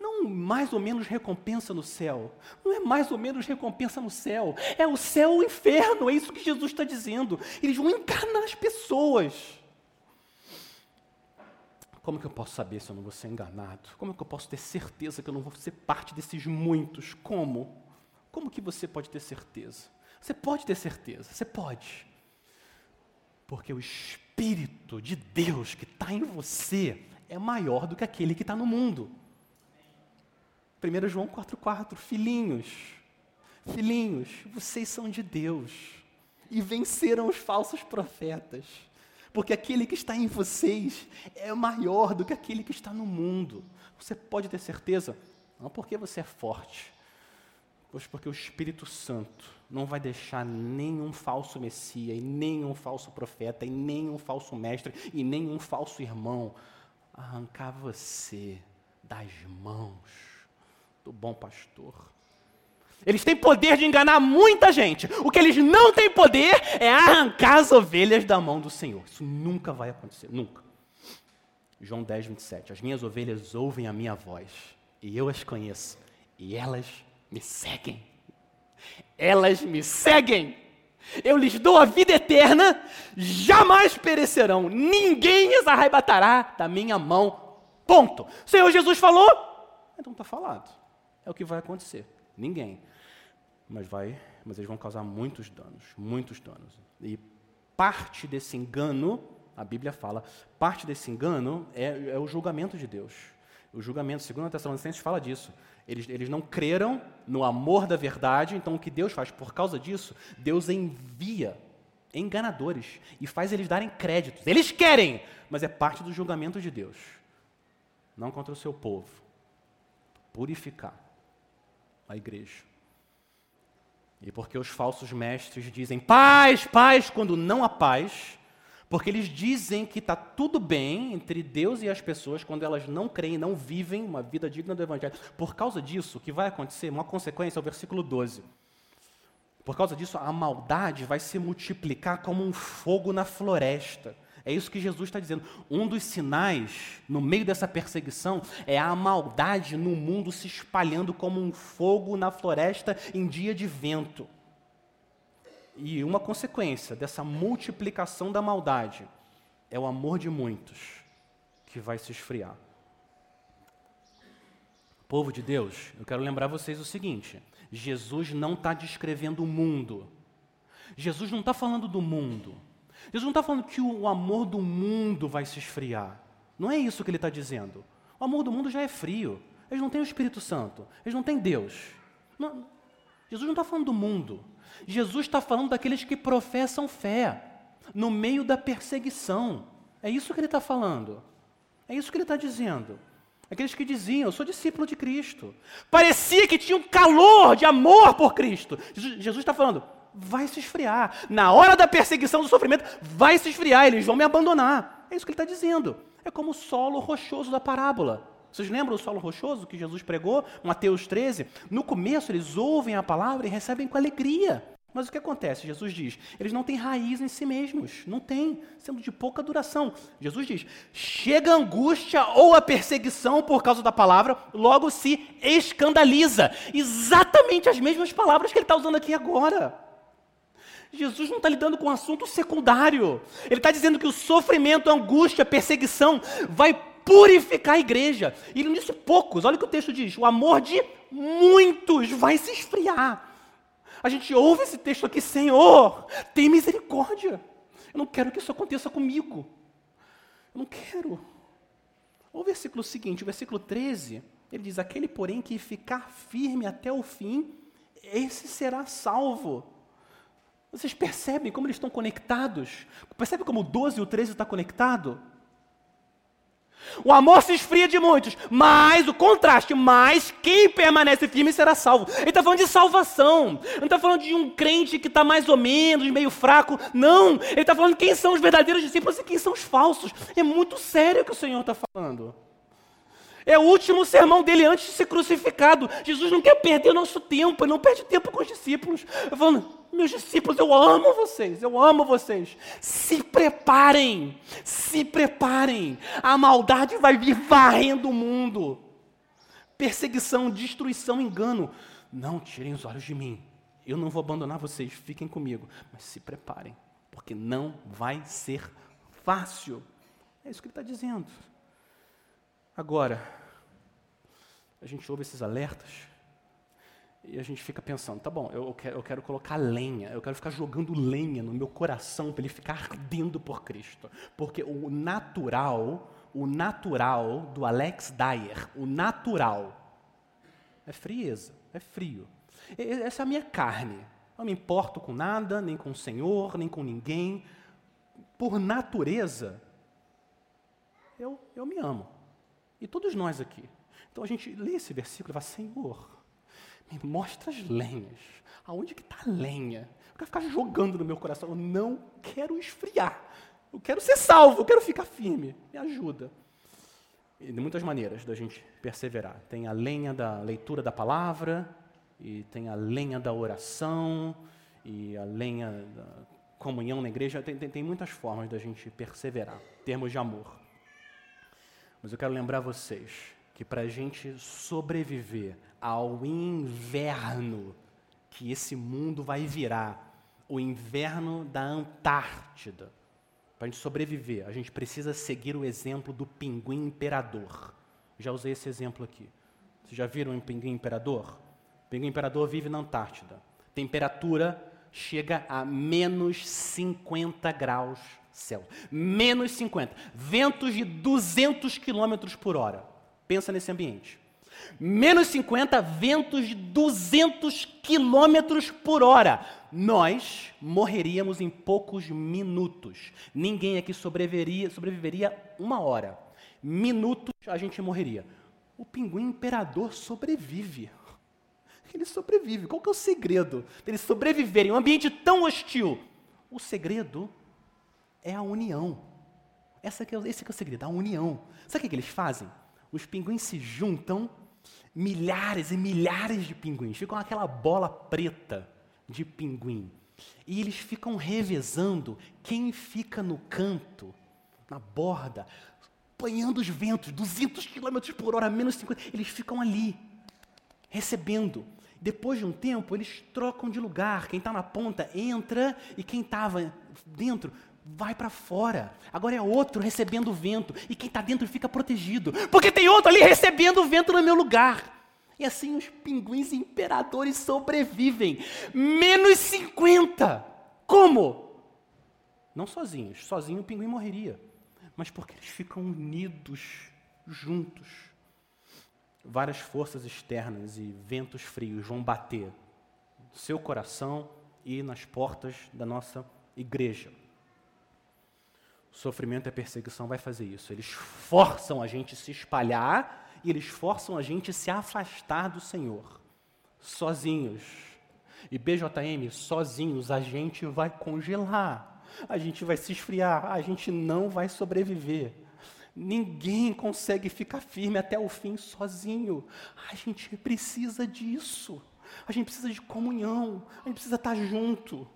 Não mais ou menos recompensa no céu. Não é mais ou menos recompensa no céu. É o céu ou o inferno. É isso que Jesus está dizendo. Eles vão enganar as pessoas. Como que eu posso saber se eu não vou ser enganado? Como que eu posso ter certeza que eu não vou ser parte desses muitos? Como? Como que você pode ter certeza? Você pode ter certeza, você pode. Porque o Espírito de Deus que está em você é maior do que aquele que está no mundo. 1 João 4,4, filhinhos, filhinhos, vocês são de Deus e venceram os falsos profetas, porque aquele que está em vocês é maior do que aquele que está no mundo. Você pode ter certeza, não porque você é forte, pois porque o Espírito Santo não vai deixar nenhum falso Messias, e nenhum falso profeta, e nenhum falso mestre, e nenhum falso irmão arrancar você das mãos do bom pastor. Eles têm poder de enganar muita gente. O que eles não têm poder é arrancar as ovelhas da mão do Senhor. Isso nunca vai acontecer, nunca. João 10, 27. As minhas ovelhas ouvem a minha voz, e eu as conheço, e elas me seguem. Elas me seguem. Eu lhes dou a vida eterna, jamais perecerão, ninguém as arrebatará da minha mão. Ponto. O Senhor Jesus falou, então está falado é o que vai acontecer. Ninguém. Mas vai, mas eles vão causar muitos danos, muitos danos. E parte desse engano, a Bíblia fala, parte desse engano é, é o julgamento de Deus. O julgamento, segundo a Tessalonicenses, fala disso. Eles, eles não creram no amor da verdade, então o que Deus faz? Por causa disso, Deus envia enganadores e faz eles darem créditos. Eles querem, mas é parte do julgamento de Deus. Não contra o seu povo. Purificar a igreja. E porque os falsos mestres dizem paz, paz, quando não há paz, porque eles dizem que está tudo bem entre Deus e as pessoas quando elas não creem, não vivem uma vida digna do Evangelho. Por causa disso, o que vai acontecer, uma consequência, é o versículo 12. Por causa disso, a maldade vai se multiplicar como um fogo na floresta. É isso que Jesus está dizendo. Um dos sinais, no meio dessa perseguição, é a maldade no mundo se espalhando como um fogo na floresta em dia de vento. E uma consequência dessa multiplicação da maldade é o amor de muitos que vai se esfriar. Povo de Deus, eu quero lembrar vocês o seguinte: Jesus não está descrevendo o mundo. Jesus não está falando do mundo. Jesus não está falando que o amor do mundo vai se esfriar. Não é isso que ele está dizendo. O amor do mundo já é frio. Eles não têm o Espírito Santo. Eles não têm Deus. Não, Jesus não está falando do mundo. Jesus está falando daqueles que professam fé no meio da perseguição. É isso que ele está falando. É isso que ele está dizendo. Aqueles que diziam, eu sou discípulo de Cristo. Parecia que tinha um calor de amor por Cristo. Jesus está falando, vai se esfriar. Na hora da perseguição, do sofrimento, vai se esfriar, eles vão me abandonar. É isso que ele está dizendo. É como o solo rochoso da parábola. Vocês lembram o solo rochoso que Jesus pregou, Mateus 13? No começo, eles ouvem a palavra e recebem com alegria. Mas o que acontece? Jesus diz: eles não têm raiz em si mesmos, não têm, sendo de pouca duração. Jesus diz: chega a angústia ou a perseguição por causa da palavra, logo se escandaliza. Exatamente as mesmas palavras que ele está usando aqui agora. Jesus não está lidando com um assunto secundário. Ele está dizendo que o sofrimento, a angústia, a perseguição vai purificar a igreja. E disse poucos, olha o que o texto diz: o amor de muitos vai se esfriar. A gente ouve esse texto aqui, Senhor, tem misericórdia. Eu não quero que isso aconteça comigo. Eu não quero. O versículo seguinte, o versículo 13, ele diz: Aquele, porém, que ficar firme até o fim, esse será salvo. Vocês percebem como eles estão conectados? Percebe como o 12 e o 13 está conectado? O amor se esfria de muitos, mas o contraste, mas quem permanece firme será salvo. Ele está falando de salvação, não está falando de um crente que está mais ou menos, meio fraco, não. Ele está falando quem são os verdadeiros discípulos e quem são os falsos. É muito sério o que o Senhor está falando. É o último sermão dele antes de ser crucificado. Jesus não quer perder o nosso tempo, ele não perde tempo com os discípulos. Falando, meus discípulos, eu amo vocês, eu amo vocês. Se preparem, se preparem. A maldade vai vir varrendo o mundo. Perseguição, destruição, engano. Não tirem os olhos de mim. Eu não vou abandonar vocês, fiquem comigo. Mas se preparem, porque não vai ser fácil. É isso que ele está dizendo. Agora, a gente ouve esses alertas e a gente fica pensando, tá bom, eu quero, eu quero colocar lenha, eu quero ficar jogando lenha no meu coração para ele ficar ardendo por Cristo. Porque o natural, o natural do Alex Dyer, o natural, é frieza, é frio. Essa é a minha carne. Não me importo com nada, nem com o Senhor, nem com ninguém. Por natureza, eu, eu me amo. E todos nós aqui. Então a gente lê esse versículo e fala, Senhor, me mostra as lenhas. Aonde que está a lenha? Eu quero ficar jogando no meu coração. Eu não quero esfriar. Eu quero ser salvo, eu quero ficar firme. Me ajuda. E de muitas maneiras da gente perseverar. Tem a lenha da leitura da palavra, e tem a lenha da oração, e a lenha da comunhão na igreja. Tem, tem, tem muitas formas da gente perseverar, termos de amor. Mas eu quero lembrar vocês que para a gente sobreviver ao inverno que esse mundo vai virar, o inverno da Antártida, para a gente sobreviver, a gente precisa seguir o exemplo do pinguim imperador. Já usei esse exemplo aqui. Vocês já viram um pinguim imperador? O pinguim imperador vive na Antártida. Temperatura chega a menos 50 graus céu. Menos 50. Ventos de 200 quilômetros por hora. Pensa nesse ambiente. Menos 50, ventos de 200 quilômetros por hora. Nós morreríamos em poucos minutos. Ninguém aqui sobreviveria, sobreviveria uma hora. Minutos a gente morreria. O pinguim imperador sobrevive. Ele sobrevive. Qual que é o segredo dele sobreviver em um ambiente tão hostil? O segredo é a união. Essa que é, esse que é o segredo, a união. Sabe o que eles fazem? Os pinguins se juntam milhares e milhares de pinguins, ficam aquela bola preta de pinguim. E eles ficam revezando quem fica no canto, na borda, apanhando os ventos, 200 km por hora, menos 50. Eles ficam ali, recebendo. Depois de um tempo, eles trocam de lugar. Quem está na ponta entra e quem estava dentro vai para fora. Agora é outro recebendo o vento. E quem está dentro fica protegido. Porque tem outro ali recebendo o vento no meu lugar. E assim os pinguins imperadores sobrevivem. Menos 50. Como? Não sozinhos. Sozinho o pinguim morreria. Mas porque eles ficam unidos, juntos. Várias forças externas e ventos frios vão bater no seu coração e nas portas da nossa igreja. Sofrimento e perseguição vai fazer isso. Eles forçam a gente a se espalhar e eles forçam a gente a se afastar do Senhor. Sozinhos. E BJM, sozinhos, a gente vai congelar. A gente vai se esfriar. A gente não vai sobreviver. Ninguém consegue ficar firme até o fim sozinho. A gente precisa disso. A gente precisa de comunhão. A gente precisa estar junto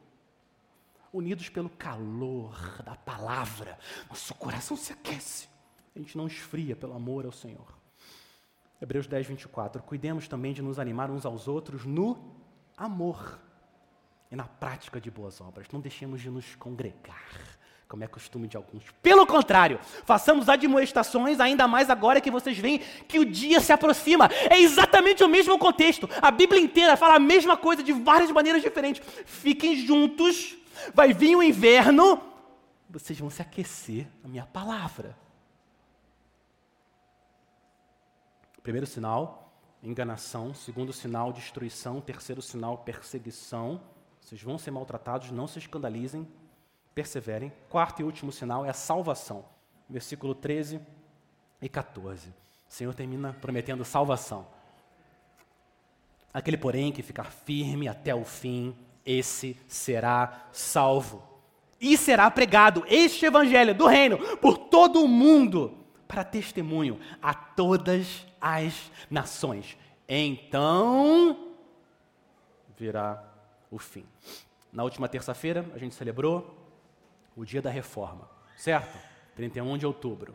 unidos pelo calor da palavra, nosso coração se aquece. A gente não esfria pelo amor ao Senhor. Hebreus 10, 24. Cuidemos também de nos animar uns aos outros no amor e na prática de boas obras. Não deixemos de nos congregar, como é costume de alguns. Pelo contrário, façamos admoestações, ainda mais agora que vocês veem que o dia se aproxima. É exatamente o mesmo contexto. A Bíblia inteira fala a mesma coisa de várias maneiras diferentes. Fiquem juntos Vai vir o inverno, vocês vão se aquecer na minha palavra. Primeiro sinal, enganação. Segundo sinal, destruição. Terceiro sinal, perseguição. Vocês vão ser maltratados, não se escandalizem, perseverem. Quarto e último sinal é a salvação. Versículo 13 e 14. O Senhor termina prometendo salvação. Aquele, porém, que ficar firme até o fim, esse será salvo. E será pregado este evangelho do reino por todo o mundo para testemunho a todas as nações. Então virá o fim. Na última terça-feira, a gente celebrou o dia da reforma, certo? 31 de outubro.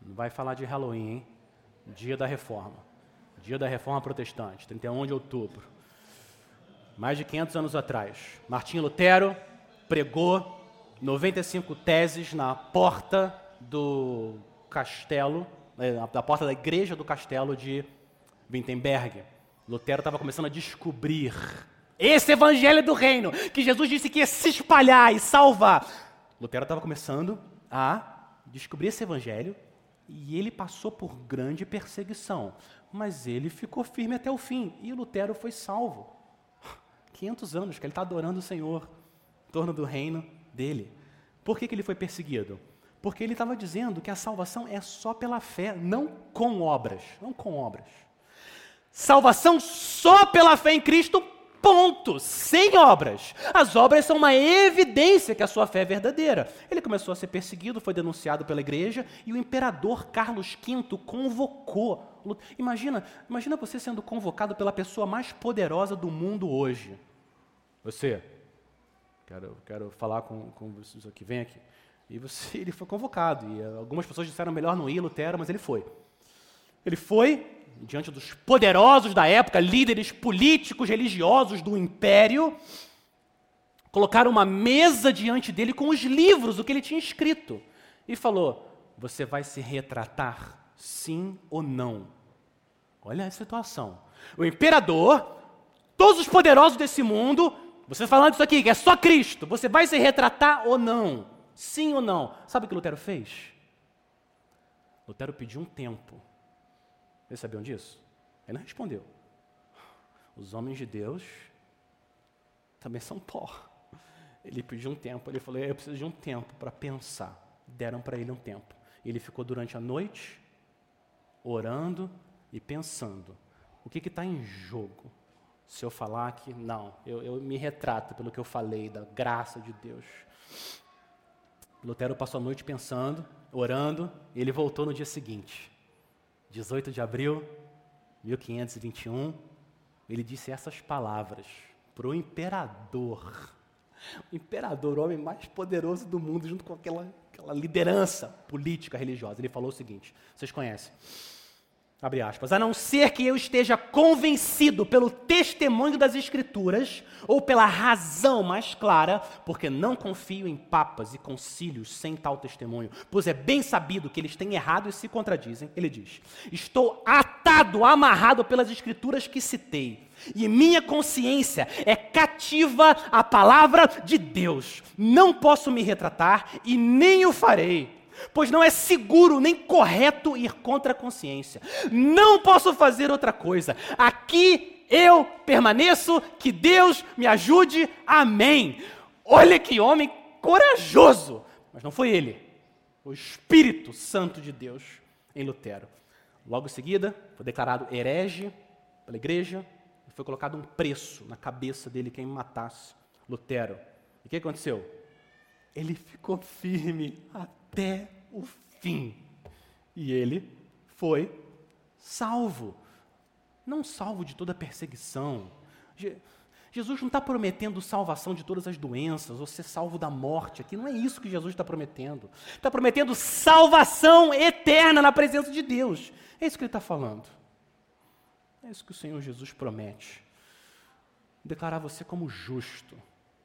Não vai falar de Halloween, hein? Dia da reforma. Dia da reforma protestante, 31 de outubro mais de 500 anos atrás. Martinho Lutero pregou 95 teses na porta do castelo, eh, na porta da igreja do castelo de Wittenberg. Lutero estava começando a descobrir esse evangelho do reino, que Jesus disse que ia se espalhar e salvar. Lutero estava começando a descobrir esse evangelho e ele passou por grande perseguição, mas ele ficou firme até o fim e Lutero foi salvo. 500 anos que ele está adorando o Senhor em torno do reino dele. Por que, que ele foi perseguido? Porque ele estava dizendo que a salvação é só pela fé, não com obras. Não com obras. Salvação só pela fé em Cristo, ponto, sem obras. As obras são uma evidência que a sua fé é verdadeira. Ele começou a ser perseguido, foi denunciado pela igreja e o imperador Carlos V convocou. Imagina, imagina você sendo convocado pela pessoa mais poderosa do mundo hoje. Você, quero, quero falar com, com vocês aqui, vem aqui. E você, ele foi convocado. E algumas pessoas disseram melhor não ir, Lutero, mas ele foi. Ele foi diante dos poderosos da época, líderes políticos, religiosos do império, colocaram uma mesa diante dele com os livros, o que ele tinha escrito, e falou: Você vai se retratar, sim ou não? Olha a situação. O imperador, todos os poderosos desse mundo, você falando isso aqui, que é só Cristo, você vai se retratar ou não? Sim ou não? Sabe o que Lutero fez? Lutero pediu um tempo Vocês sabiam disso? Ele não respondeu. Os homens de Deus também são pó. Ele pediu um tempo, ele falou: Eu preciso de um tempo para pensar. Deram para ele um tempo. Ele ficou durante a noite orando e pensando: o que está em jogo? Se eu falar que não, eu, eu me retrato pelo que eu falei, da graça de Deus. Lutero passou a noite pensando, orando, e ele voltou no dia seguinte, 18 de abril de 1521. Ele disse essas palavras para o imperador. O imperador, o homem mais poderoso do mundo, junto com aquela, aquela liderança política religiosa. Ele falou o seguinte: vocês conhecem. Abre aspas, a não ser que eu esteja convencido pelo testemunho das Escrituras ou pela razão mais clara, porque não confio em papas e concílios sem tal testemunho, pois é bem sabido que eles têm errado e se contradizem. Ele diz: Estou atado, amarrado pelas Escrituras que citei, e minha consciência é cativa à palavra de Deus. Não posso me retratar e nem o farei pois não é seguro nem correto ir contra a consciência. Não posso fazer outra coisa. Aqui eu permaneço, que Deus me ajude. Amém. Olha que homem corajoso. Mas não foi ele, o Espírito Santo de Deus em Lutero. Logo em seguida, foi declarado herege pela igreja e foi colocado um preço na cabeça dele quem matasse Lutero. E o que aconteceu? Ele ficou firme até o fim. E ele foi salvo. Não salvo de toda perseguição. Jesus não está prometendo salvação de todas as doenças, ou ser salvo da morte aqui. Não é isso que Jesus está prometendo. Está prometendo salvação eterna na presença de Deus. É isso que ele está falando. É isso que o Senhor Jesus promete. Declarar você como justo.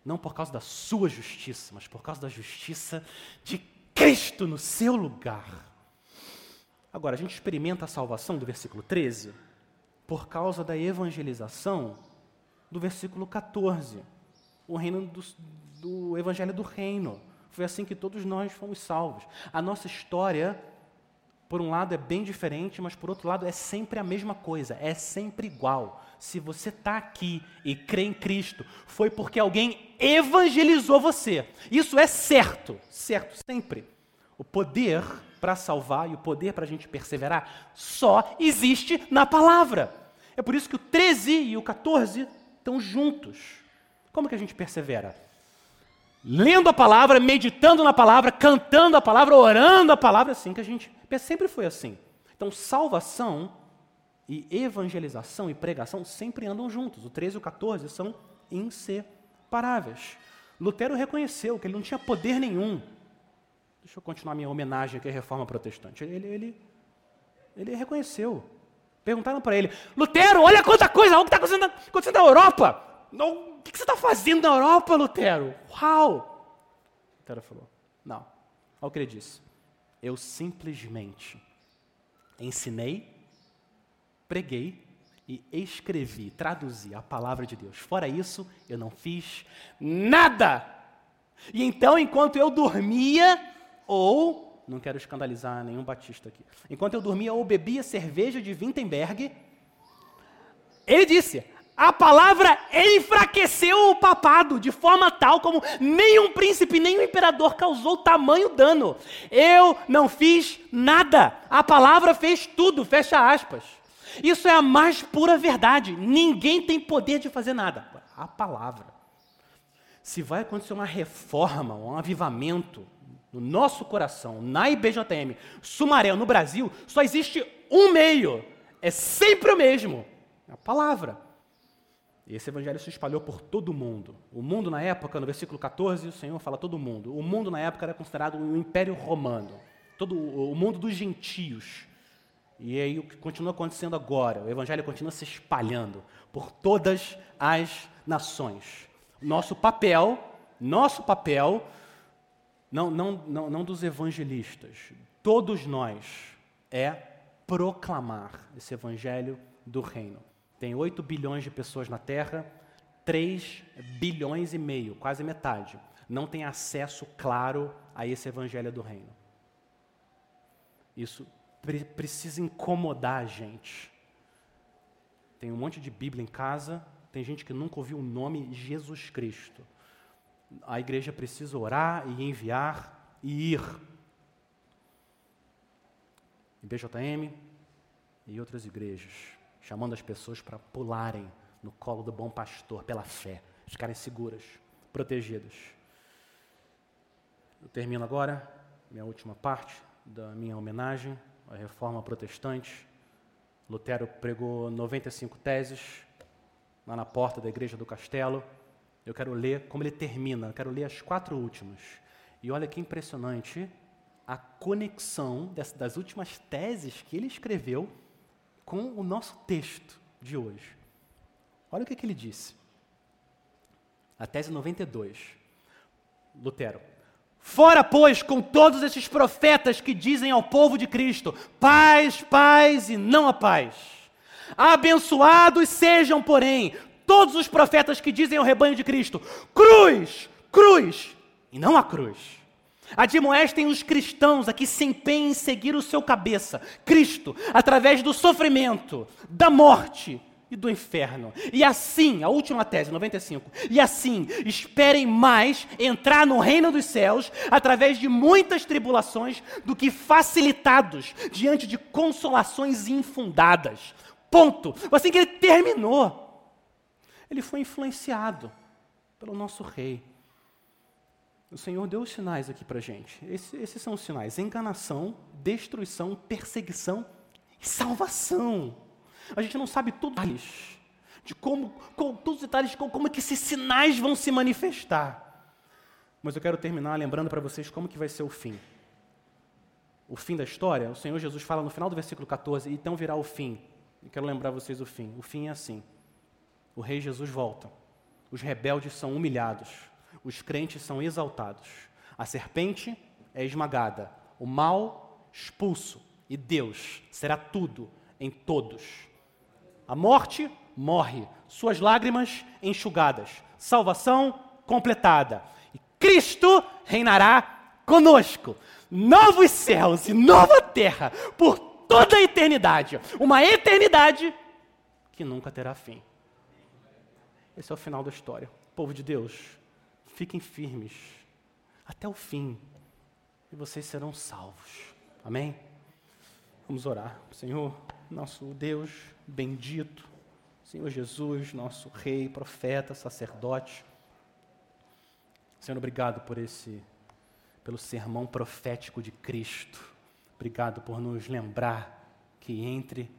Não por causa da sua justiça, mas por causa da justiça de Cristo no seu lugar. Agora, a gente experimenta a salvação do versículo 13 por causa da evangelização do versículo 14, o reino do, do evangelho do reino. Foi assim que todos nós fomos salvos. A nossa história, por um lado, é bem diferente, mas por outro lado, é sempre a mesma coisa, é sempre igual. Se você está aqui e crê em Cristo, foi porque alguém evangelizou você. Isso é certo, certo, sempre. O poder para salvar e o poder para a gente perseverar só existe na palavra. É por isso que o 13 e o 14 estão juntos. Como que a gente persevera? Lendo a palavra, meditando na palavra, cantando a palavra, orando a palavra, assim que a gente. Sempre foi assim. Então, salvação e evangelização e pregação sempre andam juntos. O 13 e o 14 são inseparáveis. Lutero reconheceu que ele não tinha poder nenhum. Deixa eu continuar minha homenagem aqui à reforma protestante. Ele, ele, ele reconheceu. Perguntaram para ele: Lutero, olha quanta coisa, olha o que está acontecendo, acontecendo na Europa. Não, o que você está fazendo na Europa, Lutero? Uau! Lutero falou: Não. Olha o que ele disse. Eu simplesmente ensinei preguei e escrevi, traduzi a palavra de Deus. Fora isso, eu não fiz nada. E então, enquanto eu dormia, ou, não quero escandalizar nenhum batista aqui, enquanto eu dormia ou bebia cerveja de Wittenberg, ele disse: a palavra enfraqueceu o papado de forma tal como nenhum príncipe, nenhum imperador causou tamanho dano. Eu não fiz nada. A palavra fez tudo. Fecha aspas. Isso é a mais pura verdade. Ninguém tem poder de fazer nada. A palavra. Se vai acontecer uma reforma, um avivamento no nosso coração, na IBJM, Sumaré, no Brasil, só existe um meio. É sempre o mesmo. A palavra. E esse evangelho se espalhou por todo o mundo. O mundo na época, no versículo 14, o Senhor fala todo mundo. O mundo na época era considerado o Império Romano, todo o mundo dos gentios. E aí o que continua acontecendo agora? O evangelho continua se espalhando por todas as nações. Nosso papel, nosso papel, não, não, não, não dos evangelistas, todos nós, é proclamar esse evangelho do reino. Tem 8 bilhões de pessoas na Terra, 3 bilhões e meio, quase metade, não tem acesso claro a esse evangelho do reino. Isso pre precisa incomodar a gente. Tem um monte de Bíblia em casa, tem gente que nunca ouviu o nome Jesus Cristo. A igreja precisa orar e enviar e ir. IBJM e outras igrejas, chamando as pessoas para pularem no colo do bom pastor pela fé, ficarem seguras, protegidas. Eu termino agora minha última parte da minha homenagem à reforma protestante. Lutero pregou 95 teses lá na porta da igreja do castelo. Eu quero ler como ele termina, eu quero ler as quatro últimas. E olha que impressionante a conexão das últimas teses que ele escreveu com o nosso texto de hoje. Olha o que, que ele disse. A tese 92. Lutero. Fora, pois, com todos esses profetas que dizem ao povo de Cristo: paz, paz e não a paz. Abençoados sejam, porém, todos os profetas que dizem ao rebanho de Cristo: cruz, cruz e não a cruz. Admoestem os cristãos a que se empenhem em seguir o seu cabeça, Cristo, através do sofrimento, da morte e do inferno. E assim, a última tese, 95. E assim, esperem mais entrar no reino dos céus através de muitas tribulações do que facilitados diante de consolações infundadas. Ponto. Assim que ele terminou, ele foi influenciado pelo nosso rei. O Senhor deu os sinais aqui para gente. Esse, esses são os sinais: enganação, destruição, perseguição e salvação. A gente não sabe tudo de como, com, todos os detalhes de como, como é que esses sinais vão se manifestar. Mas eu quero terminar lembrando para vocês como que vai ser o fim. O fim da história, o Senhor Jesus fala no final do versículo 14, então virá o fim. Eu quero lembrar vocês o fim. O fim é assim. O rei Jesus volta. Os rebeldes são humilhados. Os crentes são exaltados. A serpente é esmagada. O mal expulso. E Deus será tudo em todos. A morte morre, suas lágrimas enxugadas, salvação completada. E Cristo reinará conosco. Novos céus e nova terra por toda a eternidade. Uma eternidade que nunca terá fim. Esse é o final da história. Povo de Deus, fiquem firmes até o fim e vocês serão salvos. Amém? Vamos orar. Senhor, nosso Deus bendito, Senhor Jesus, nosso Rei, profeta, sacerdote. Senhor, obrigado por esse, pelo sermão profético de Cristo. Obrigado por nos lembrar que entre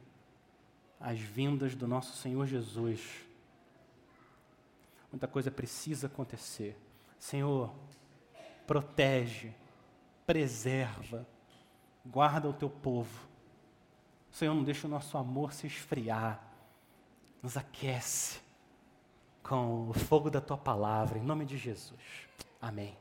as vindas do nosso Senhor Jesus, muita coisa precisa acontecer. Senhor, protege, preserva, guarda o teu povo Senhor, não deixa o nosso amor se esfriar. Nos aquece com o fogo da tua palavra, em nome de Jesus. Amém.